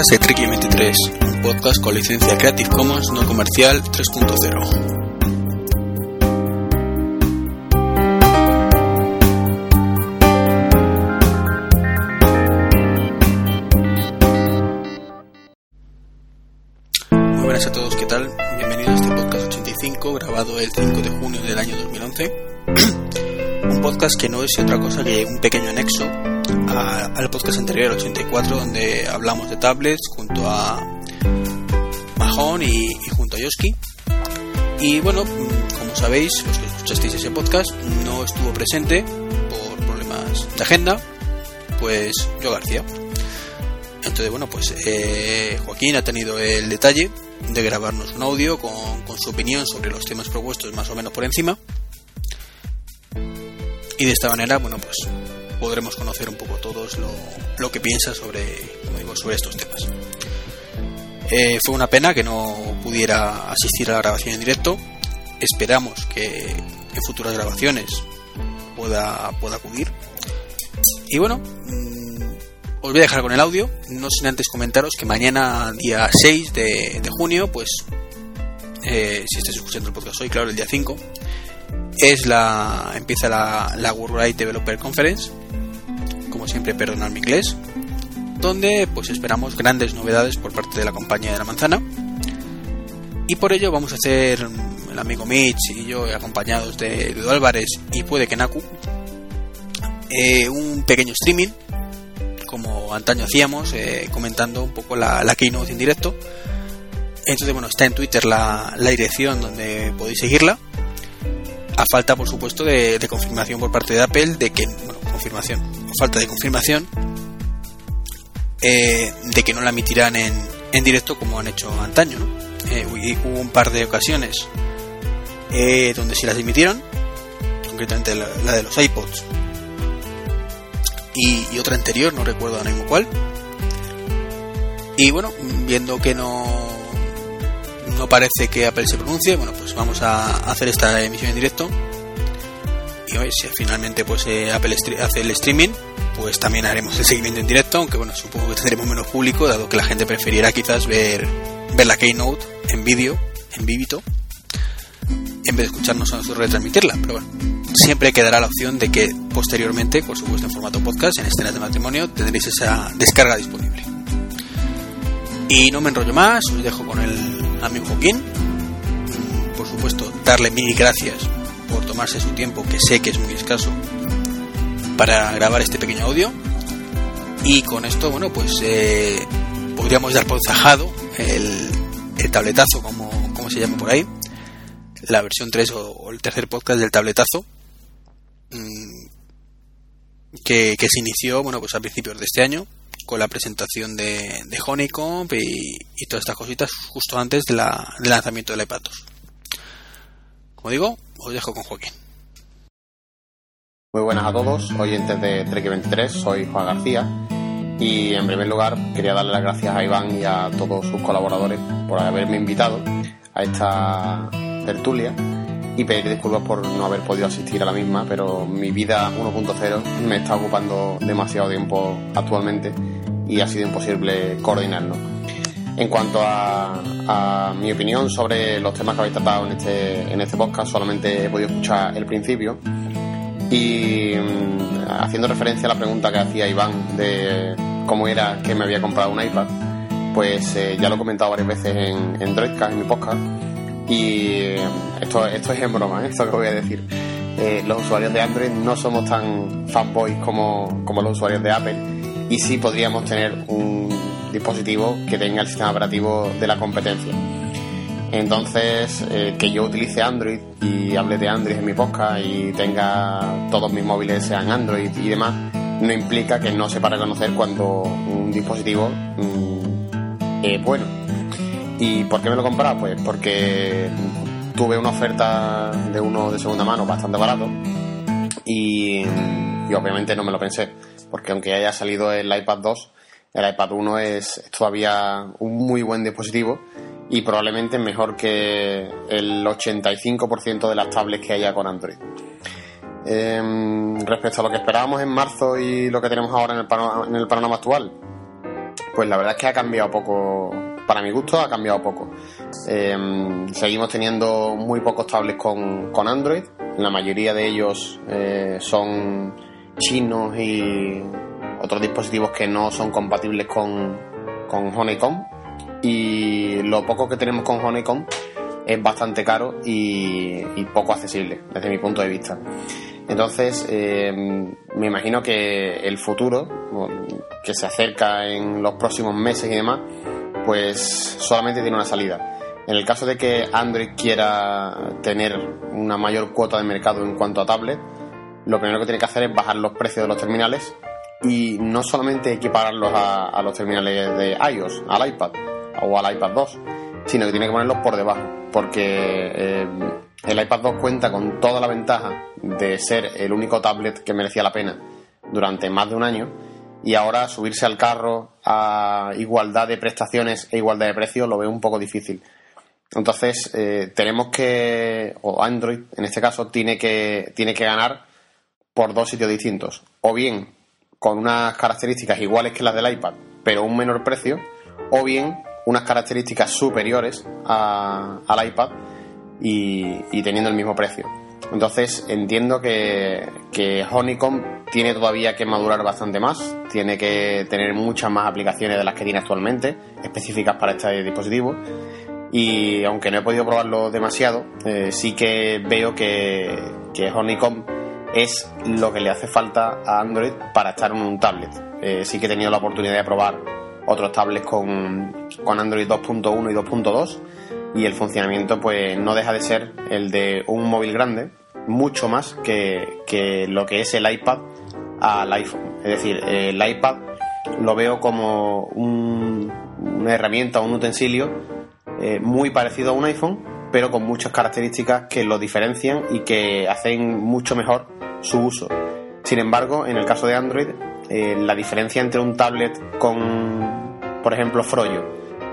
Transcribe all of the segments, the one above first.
podcast de Treki 23, un podcast con licencia Creative Commons no comercial 3.0. Muy buenas a todos, ¿qué tal? Bienvenidos a este podcast 85, grabado el 5 de junio del año 2011. un podcast que no es otra cosa que un pequeño anexo a- al podcast anterior, el 84, donde hablamos de tablets junto a Mahon y, junto a Yoski. Y bueno, como sabéis, los que escuchasteis ese podcast, no estuvo presente por problemas de agenda, pues yo García. Entonces, bueno, pues eh, Joaquín ha tenido el detalle de grabarnos un audio con, con su opinión sobre los temas propuestos más o menos por encima. Y de esta manera, bueno, pues podremos conocer un poco todos lo, lo que piensa sobre, como digo, sobre estos temas. Eh, fue una pena que no pudiera asistir a la grabación en directo. Esperamos que en futuras grabaciones pueda, pueda acudir. Y bueno, mm, os voy a dejar con el audio, no sin antes comentaros que mañana, día 6 de, junio, pues eh, si estáis escuchando el podcast hoy, claro, el día 5, es la empieza la, la Worldwide Developer Conference, como siempre, perdonad mi inglés, donde pues esperamos grandes novedades por parte de la compañía de la manzana. Y por ello vamos a hacer el amigo Mitch y yo, acompañados de Edu Álvarez y puede que Naku, eh, un pequeño streaming como antaño hacíamos, eh, comentando un poco la, keynote en directo. Entonces, bueno, está en Twitter la, la dirección donde podéis seguirla. A falta, por supuesto, de, de confirmación por parte de Apple de que, bueno, confirmación, falta de confirmación eh, de que no la emitirán en, en directo como han hecho antaño. Eh, hu- hubo un par de ocasiones eh, donde sí las emitieron, concretamente la, de los iPods y, y otra anterior, no recuerdo ahora mismo cuál. Y bueno, viendo que no no parece que Apple se pronuncie, bueno, pues vamos a hacer esta emisión en directo. Si finalmente pues eh, Apple hace el streaming, pues también haremos el seguimiento en directo, aunque bueno, supongo que tendremos menos público, dado que la gente preferiera quizás ver, ver la Keynote en vídeo, en vivito, en vez de escucharnos a nosotros retransmitirla. Pero bueno, siempre quedará la opción de que posteriormente, por supuesto en formato podcast, en escenas de matrimonio, tendréis esa descarga disponible. Y no me enrollo más, os dejo con el amigo Joaquín. Por supuesto, darle mil gracias por tomarse su tiempo, que sé que es muy escaso, para grabar este pequeño audio. Y con esto, bueno, pues eh, podríamos dar por zajado el, el tabletazo, como, como se llama por ahí, la versión 3 o, el tercer podcast del tabletazo, mm, que, que se inició, bueno, pues a principios de este año, con la presentación de, de Honeycomb y, y todas estas cositas justo antes de la- del lanzamiento del iPad 2. Como digo, os dejo con Joaquín. Muy buenas a todos, oyentes de Trek 23, soy Juan García y en primer lugar quería darle las gracias a Iván y a todos sus colaboradores por haberme invitado a esta tertulia y pedir disculpas por no haber podido asistir a la misma, pero mi vida 1.0 me está ocupando demasiado tiempo actualmente y ha sido imposible coordinarlo. En cuanto a, mi opinión sobre los temas que habéis tratado en este, en este podcast, solamente he podido escuchar el principio y mm, haciendo referencia a la pregunta que hacía Iván de cómo era que me había comprado un iPad, pues eh, ya lo he comentado varias veces en, en en mi podcast. Y eh, esto, esto es en broma, ¿eh? esto que voy a decir. Eh, los usuarios de Android no somos tan fanboys como, como los usuarios de Apple y sí podríamos tener un dispositivo que tenga el sistema operativo de la competencia. Entonces, eh, que yo utilice Android y hable de Android en mi podcast y tenga todos mis móviles sean Android y demás, no implica que no sepa reconocer cuando un dispositivo mm, es bueno. ¿Y por qué me lo he? Pues porque tuve una oferta de uno de segunda mano bastante barato y obviamente no me lo pensé, porque aunque haya salido el iPad 2, el iPad 1 es, todavía un muy buen dispositivo y probablemente mejor que el 85% de las tablets que haya con Android. Em, respecto a lo que esperábamos en marzo y lo que tenemos ahora en el, panorama, en el panorama actual, pues la verdad es que ha cambiado poco, para mi gusto ha cambiado poco. Em, seguimos teniendo muy pocos tablets con, con Android, la mayoría de ellos eh, son chinos y otros dispositivos que no son compatibles con, con Honeycomb y lo poco que tenemos con Honeycomb es bastante caro y, poco accesible desde mi punto de vista. Entonces, eh, me imagino que el futuro, que se acerca en los próximos meses y demás, pues solamente tiene una salida. En el caso de que Android quiera tener una mayor cuota de mercado en cuanto a tablet, lo primero que tiene que hacer es bajar los precios de los terminales y no solamente equipararlos a, los terminales de iOS, al iPad o al iPad 2, sino que tiene que ponerlos por debajo, porque eh, el iPad 2 cuenta con toda la ventaja de ser el único tablet que merecía la pena durante más de un año y ahora subirse al carro a igualdad de prestaciones e igualdad de precios lo veo un poco difícil. Entonces eh, tenemos que, o Android en este caso, tiene que, tiene que ganar por dos sitios distintos. O bien con unas características iguales que las del iPad, pero un menor precio, o bien unas características superiores al iPad y, teniendo el mismo precio. Entonces entiendo que, que Honeycomb tiene todavía que madurar bastante más, tiene que tener muchas más aplicaciones de las que tiene actualmente, específicas para este dispositivo. Y aunque no he podido probarlo demasiado, eh, sí que veo que, que Honeycomb es lo que le hace falta a Android para estar en un tablet. Eh, sí que he tenido la oportunidad de probar otros tablets con, con Android 2.1 y 2.2 y el funcionamiento pues no deja de ser el de un móvil grande, mucho más que, que lo que es el iPad al iPhone. Es decir, el iPad lo veo como una herramienta, un utensilio eh, muy parecido a un iPhone, pero con muchas características que lo diferencian y que hacen mucho mejor su uso. Sin embargo, en el caso de Android, eh, la diferencia entre un tablet con, por ejemplo, Froyo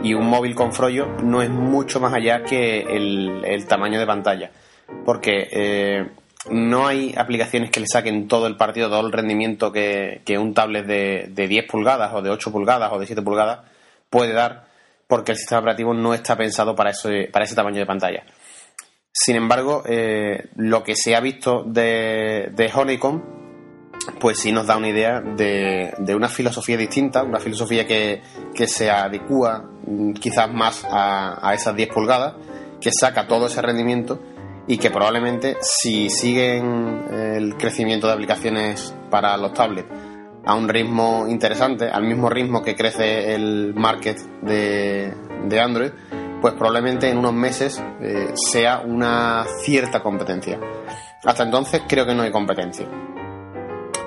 y un móvil con Froyo no es mucho más allá que el, tamaño de pantalla. Porque eh, no hay aplicaciones que le saquen todo el partido, todo el rendimiento que, un tablet de, de 10 pulgadas o de 8 pulgadas o de 7 pulgadas puede dar porque el sistema operativo no está pensado para ese, para ese tamaño de pantalla. Sin embargo, eh, lo que se ha visto de, de, Honeycomb, pues sí nos da una idea de, una filosofía distinta, una filosofía que, se adecua mm, quizás más a, a esas 10 pulgadas, que saca todo ese rendimiento y que probablemente si siguen el crecimiento de aplicaciones para los tablets a un ritmo interesante, al mismo ritmo que crece el market de, Android, pues probablemente en unos meses eh, sea una cierta competencia. Hasta entonces creo que no hay competencia.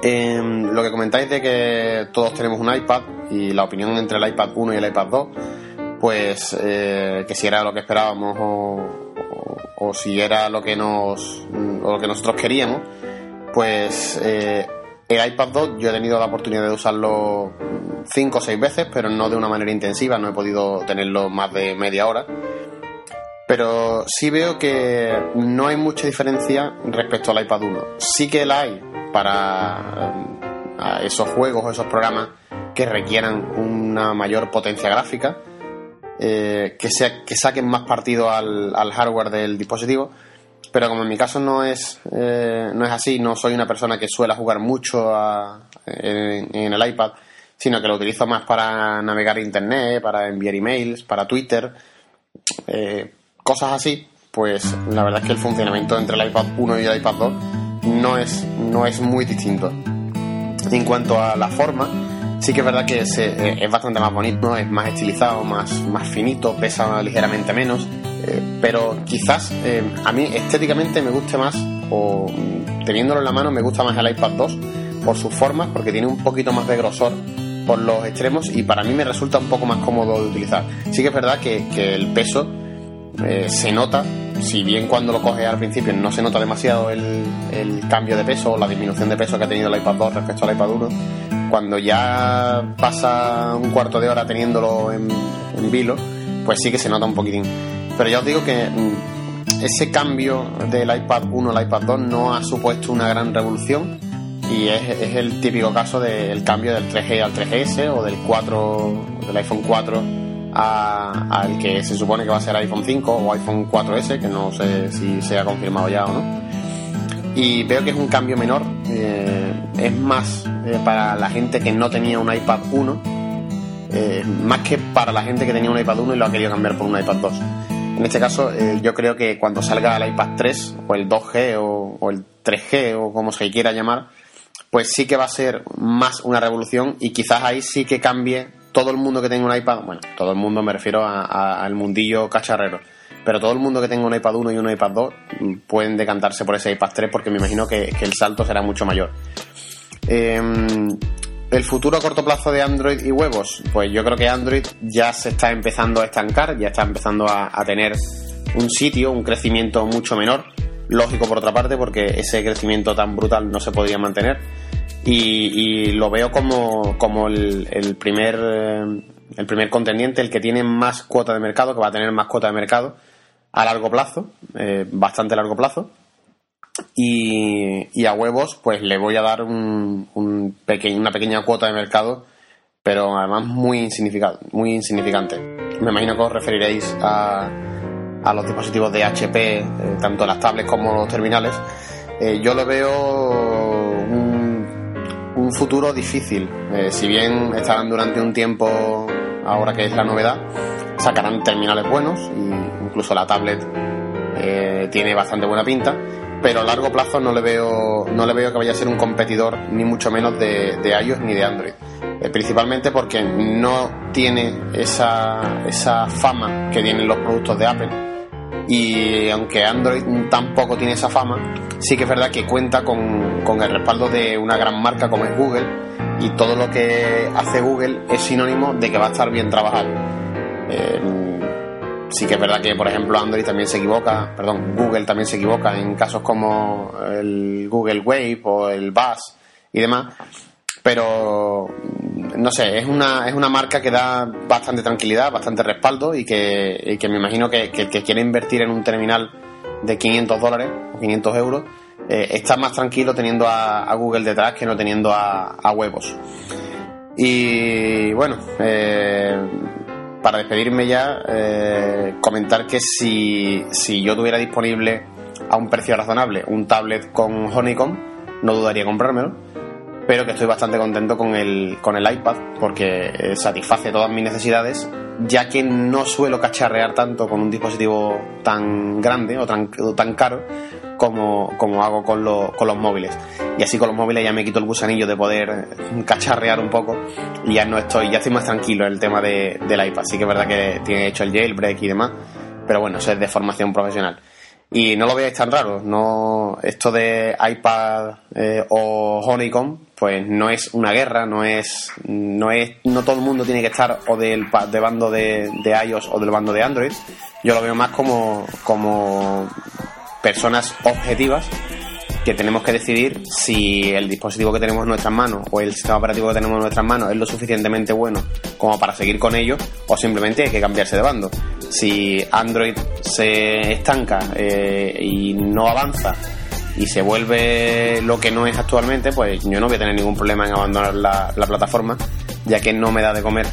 lo que comentáis de que todos tenemos un iPad y la opinión entre el iPad 1 y el iPad 2, pues eh, que si era lo que esperábamos o, si era lo que nos o lo que nosotros queríamos, pues eh, el iPad 2 yo he tenido la oportunidad de usarlo 5 o 6 veces, pero no de una manera intensiva, no he podido tenerlo más de media hora. Pero sí veo que no hay mucha diferencia respecto al iPad 1. Sí que la hay para eh, esos juegos o esos programas que requieran una mayor potencia gráfica, eh, que, sea, que saquen más partido al, al hardware del dispositivo pero como en mi caso no es, eh, no es así, no soy una persona que suele jugar mucho en, el iPad, sino que lo utilizo más para navegar internet, para enviar emails, para Twitter, eh, cosas así, pues la verdad es que el funcionamiento entre el iPad 1 y el iPad 2 no es, no es muy distinto. En cuanto a la forma, sí que es verdad que eh, es bastante más bonito, es más estilizado, más, más finito, pesa ligeramente menos eh, pero quizás eh, a mí estéticamente me guste más, o mm, teniéndolo en la mano, me gusta más el iPad 2 por sus formas, porque tiene un poquito más de grosor por los extremos y para mí me resulta un poco más cómodo de utilizar. Sí que es verdad que, el peso eh, se nota, si bien cuando lo coges al principio no se nota demasiado el, cambio de peso o la disminución de peso que ha tenido el iPad 2 respecto al iPad 1, cuando ya pasa un cuarto de hora teniéndolo en, en vilo, pues sí que se nota un poquitín. Pero ya os digo que mm, ese cambio del iPad 1 al iPad 2 no ha supuesto una gran revolución y es, el típico caso del cambio del 3G al 3GS o del 4 del iPhone 4 al que se supone que va a ser iPhone 5 o iPhone 4S que no sé si se ha confirmado ya o no. Y veo que es un cambio menor eh, es más eh, para la gente que no tenía un iPad 1 eh, más que para la gente que tenía un iPad 1 y lo ha querido cambiar por un iPad 2 en este caso, eh, yo creo que cuando salga el iPad 3 o el 2G o, el 3G o como se quiera llamar, pues sí que va a ser más una revolución y quizás ahí sí que cambie todo el mundo que tenga un iPad. Bueno, todo el mundo me refiero al mundillo cacharrero. Pero todo el mundo que tenga un iPad 1 y un iPad 2 mm, pueden decantarse por ese iPad 3 porque me imagino que, el salto será mucho mayor. Em, el futuro a corto plazo de Android y huevos, pues yo creo que Android ya se está empezando a estancar, ya está empezando a, tener un sitio, un crecimiento mucho menor. Lógico por otra parte, porque ese crecimiento tan brutal no se podría mantener. Y, lo veo como, como el, primer, el primer contendiente, el que tiene más cuota de mercado, que va a tener más cuota de mercado a largo plazo, eh, bastante largo plazo. Y, a huevos, pues le voy a dar un, una pequeña cuota de mercado, pero además muy, muy insignificante. Me imagino que os referiréis a, a los dispositivos de HP, eh, tanto las tablets como los terminales. Eh, yo le veo un, un futuro difícil. Eh, si bien estarán durante un tiempo, ahora que es la novedad, sacarán terminales buenos y incluso la tablet tiene bastante buena pinta pero a largo plazo no le veo no le veo que vaya a ser un competidor ni mucho menos de, iOS ni de Android. Eh, principalmente porque no tiene esa, esa fama que tienen los productos de Apple. Y aunque Android tampoco tiene esa fama sí que es verdad que cuenta con, con el respaldo de una gran marca como es Google y todo lo que hace Google es sinónimo de que va a estar bien trabajado. Eh, sí que es verdad que, por ejemplo, Android también se equivoca, perdón, Google también se equivoca en casos como el Google Wave o el Buzz y demás, pero no sé, es una, es una marca que da bastante tranquilidad, bastante respaldo y que, me imagino que, que, que, quiere invertir en un terminal de 500 dólares o 500 euros eh, está más tranquilo teniendo a, Google detrás que no teniendo a, a huevos. Y bueno, eh, para despedirme ya, eh, comentar que si, si yo tuviera disponible a un precio razonable un tablet con Honeycomb, no dudaría comprármelo, pero que estoy bastante contento con el, con el iPad porque eh, satisface todas mis necesidades, ya que no suelo cacharrear tanto con un dispositivo tan grande o tan, tan caro como, como hago con, con los móviles. Y así con los móviles ya me quito el gusanillo de poder cacharrear un poco y ya no estoy, ya estoy más tranquilo en el tema de, del iPad. Sí que es verdad que tiene hecho el jailbreak y demás, pero bueno, eso es de formación profesional. Y no lo veáis tan raro, no esto de iPad eh, o Honeycomb, pues no es una guerra, no es, no es, no todo el mundo tiene que estar o del de bando de, de iOS o del bando de Android. Yo lo veo más como, como personas objetivas que tenemos que decidir si el dispositivo que tenemos en nuestras manos o el sistema operativo que tenemos en nuestras manos es lo suficientemente bueno como para seguir con ello o simplemente hay que cambiarse de bando. Si Android se estanca eh, y no avanza y se vuelve lo que no es actualmente, pues yo no voy a tener ningún problema en abandonar la, plataforma, ya que no me da de comer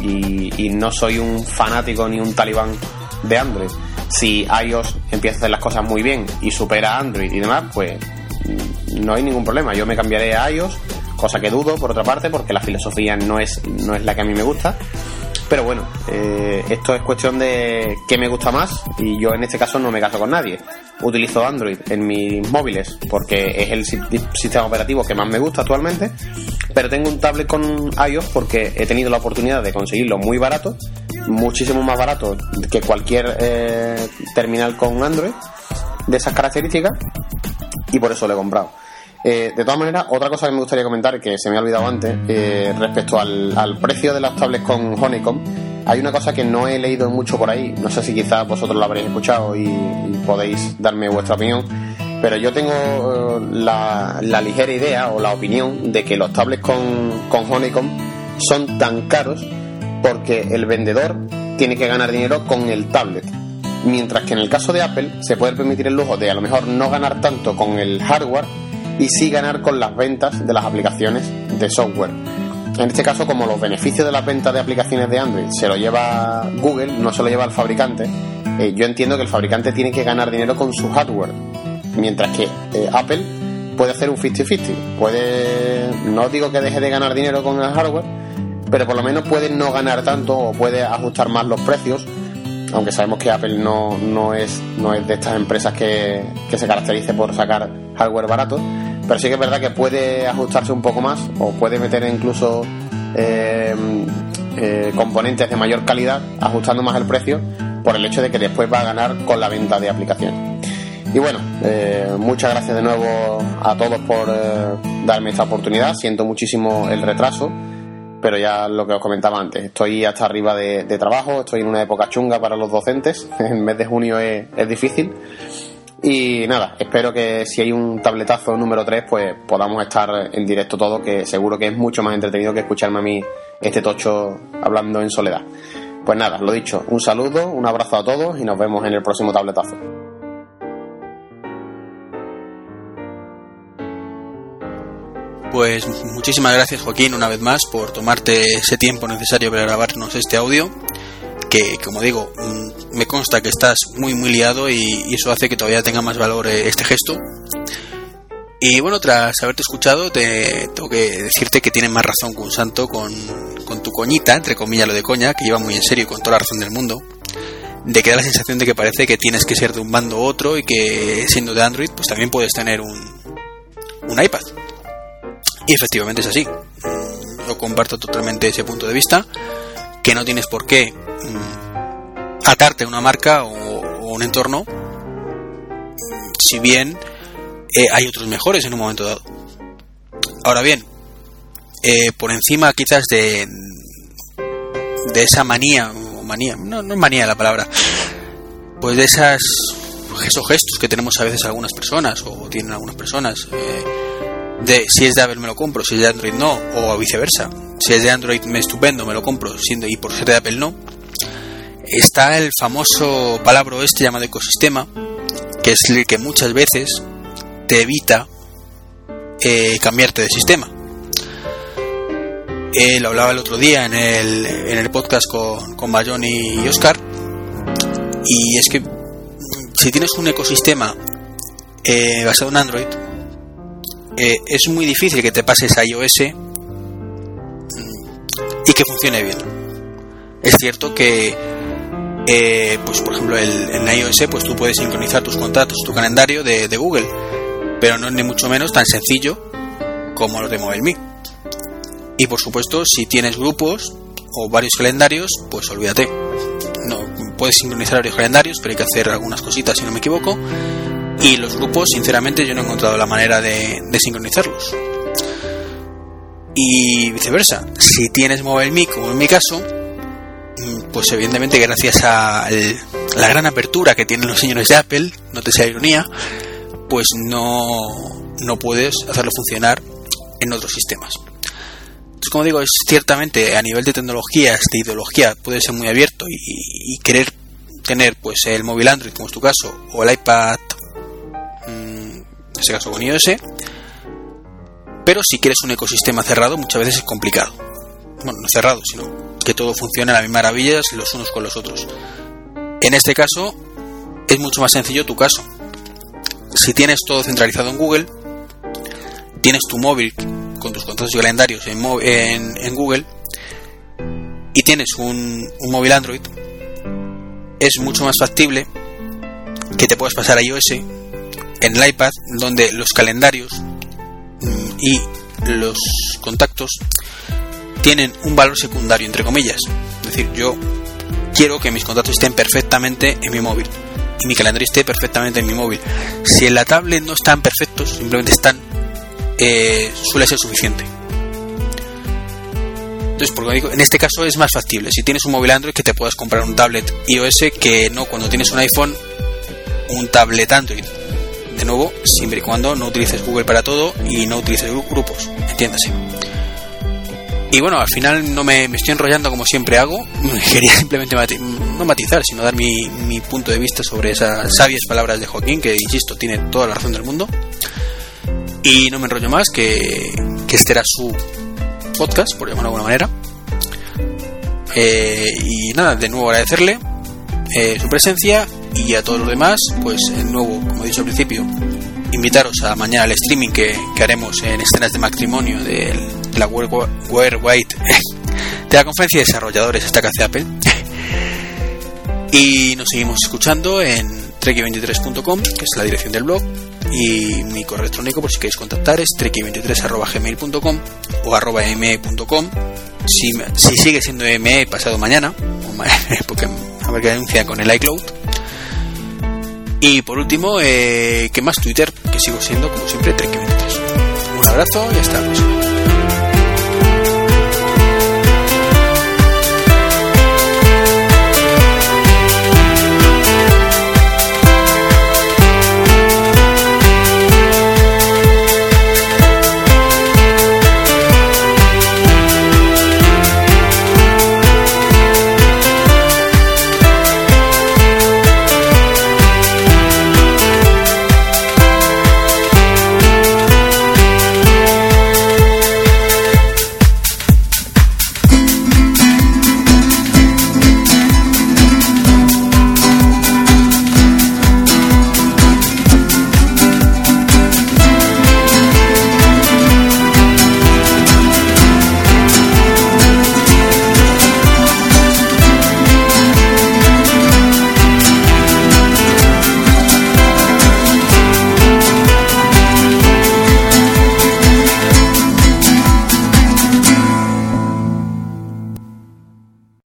y no soy un fanático ni un talibán de Android si iOS empieza a hacer las cosas muy bien y supera Android y demás, pues mm, no hay ningún problema. Yo me cambiaré a iOS, cosa que dudo por otra parte, porque la filosofía no es, no es la que a mí me gusta. Pero bueno, eh, esto es cuestión de qué me gusta más y yo en este caso no me caso con nadie. Utilizo Android en mis móviles porque es el sistema operativo que más me gusta actualmente, pero tengo un tablet con iOS porque he tenido la oportunidad de conseguirlo muy barato, muchísimo más barato que cualquier eh, terminal con Android de esas características y por eso lo he comprado. Eh, de todas maneras, otra cosa que me gustaría comentar, que se me ha olvidado antes, eh, respecto al, precio de las tablets con Honeycomb, hay una cosa que no he leído mucho por ahí, no sé si quizás vosotros lo habréis escuchado y, podéis darme vuestra opinión, pero yo tengo eh, la, ligera idea o la opinión de que los tablets con, con Honeycomb son tan caros porque el vendedor tiene que ganar dinero con el tablet Mientras que en el caso de Apple se puede permitir el lujo de a lo mejor no ganar tanto con el hardware y sí ganar con las ventas de las aplicaciones de software. En este caso, como los beneficios de las ventas de aplicaciones de Android se lo lleva Google, no se lo lleva el fabricante, eh, yo entiendo que el fabricante tiene que ganar dinero con su hardware, mientras que eh, Apple puede hacer un 50-50. Puede, no digo que deje de ganar dinero con el hardware, pero por lo menos puede no ganar tanto o puede ajustar más los precios, aunque sabemos que Apple no, no, es, no es de estas empresas que, que se caracterice por sacar hardware barato pero sí que es verdad que puede ajustarse un poco más o puede meter incluso eh, eh, componentes de mayor calidad ajustando más el precio por el hecho de que después va a ganar con la venta de aplicaciones. Y bueno, eh, muchas gracias de nuevo a todos por darme esta oportunidad. Siento muchísimo el retraso, pero ya lo que os comentaba antes, estoy hasta arriba de, trabajo, estoy en una época chunga para los docentes, el mes de junio es, es difícil y nada, espero que si hay un tabletazo número 3, pues podamos estar en directo todo, que seguro que es mucho más entretenido que escucharme a mí este tocho hablando en soledad. Pues nada, lo dicho, un saludo, un abrazo a todos y nos vemos en el próximo tabletazo. Pues muchísimas gracias Joaquín una vez más por tomarte ese tiempo necesario para grabarnos este audio que como digo mm, me consta que estás muy muy liado y, eso hace que todavía tenga más valor eh, este gesto. Y bueno tras haberte escuchado te tengo que decirte que tienes más razón que un santo con, con tu coñita entre comillas lo de coña que lleva muy en serio y con toda la razón del mundo de que da la sensación de que parece que tienes que ser de un bando u otro y que siendo de Android pues también puedes tener un, un iPad. Y efectivamente es así. Yo comparto totalmente ese punto de vista que no tienes por qué mm, atarte a una marca o, un entorno, si bien eh, hay otros mejores en un momento dado. Ahora bien, eh, por encima quizás de, de esa manía, manía, no, no es manía la palabra, pues de esas esos gestos que tenemos a veces algunas personas o tienen algunas personas eh, de si es de Apple me lo compro, si es de Android no, o viceversa si es de Android me estupendo, me lo compro, siendo y por ser de Apple no, está el famoso palabra este llamado ecosistema, que es el que muchas veces te evita eh, cambiarte de sistema. Eh, lo hablaba el otro día en el, en el podcast con, con y Oscar, y es que si tienes un ecosistema eh, basado en Android, es muy difícil que te pases a iOS y que funcione bien. Es cierto que, eh, pues por ejemplo, el, en iOS, pues tú puedes sincronizar tus contactos, tu calendario de, Google, pero no es ni mucho menos tan sencillo como los de MobileMe. Y por supuesto, si tienes grupos o varios calendarios, pues olvídate. No puedes sincronizar varios calendarios, pero hay que hacer algunas cositas si no me equivoco. Y los grupos, sinceramente, yo no he encontrado la manera de sincronizarlos y viceversa. Si tienes MobileMe, como en mi caso, mm, pues evidentemente gracias a la gran apertura que tienen los señores de Apple, no te sea ironía, pues no, no puedes hacerlo funcionar en otros sistemas. Entonces, como digo, es ciertamente a nivel de tecnologías, de ideología, puede ser muy abierto y, querer tener pues el móvil Android, como es tu caso, o el iPad, mm, en ese caso con iOS, pero si quieres un ecosistema cerrado, muchas veces es complicado. Bueno, no cerrado, sino que todo funcione a las maravillas los unos con los otros. En este caso, es mucho más sencillo tu caso. Si tienes todo centralizado en Google, tienes tu móvil con tus contactos y calendarios en, en, Google y tienes un, un móvil Android, es mucho más factible que te puedas pasar a iOS en el iPad, donde los calendarios y los contactos tienen un valor secundario, entre comillas. Es decir, yo quiero que mis contactos estén perfectamente en mi móvil y mi calendario esté perfectamente en mi móvil. Si en la tablet no están perfectos, simplemente están, eh, suele ser suficiente. Entonces, porque digo, en este caso es más factible. Si tienes un móvil Android, que te puedas comprar un tablet iOS, que no cuando tienes un iPhone, un tablet Android de nuevo, siempre y cuando no utilices Google para todo y no utilices grupos, entiéndase. Y bueno, al final no me, estoy enrollando como siempre hago. Quería simplemente no matizar, sino dar mi, mi, punto de vista sobre esas sabias palabras de Joaquín, que insisto, tiene toda la razón del mundo. Y no me enrollo más, que, que este era su podcast, por llamarlo de alguna manera. Eh, y nada, de nuevo agradecerle eh, su presencia y a todos los demás, pues de nuevo, como he dicho al principio, invitaros a mañana al streaming que, haremos en escenas de matrimonio de la World White de la conferencia de desarrolladores esta que hace Apple. y nos seguimos escuchando en treki23.com, que es la dirección del blog, y mi correo electrónico por si queréis contactar es treki23.gmail.com o arroba me.com si, si sigue siendo me pasado mañana, porque a ver qué denuncia con el iCloud y por último, eh, ¿qué más? Twitter, que sigo siendo, como siempre, Trek23. Un abrazo y hasta la próxima.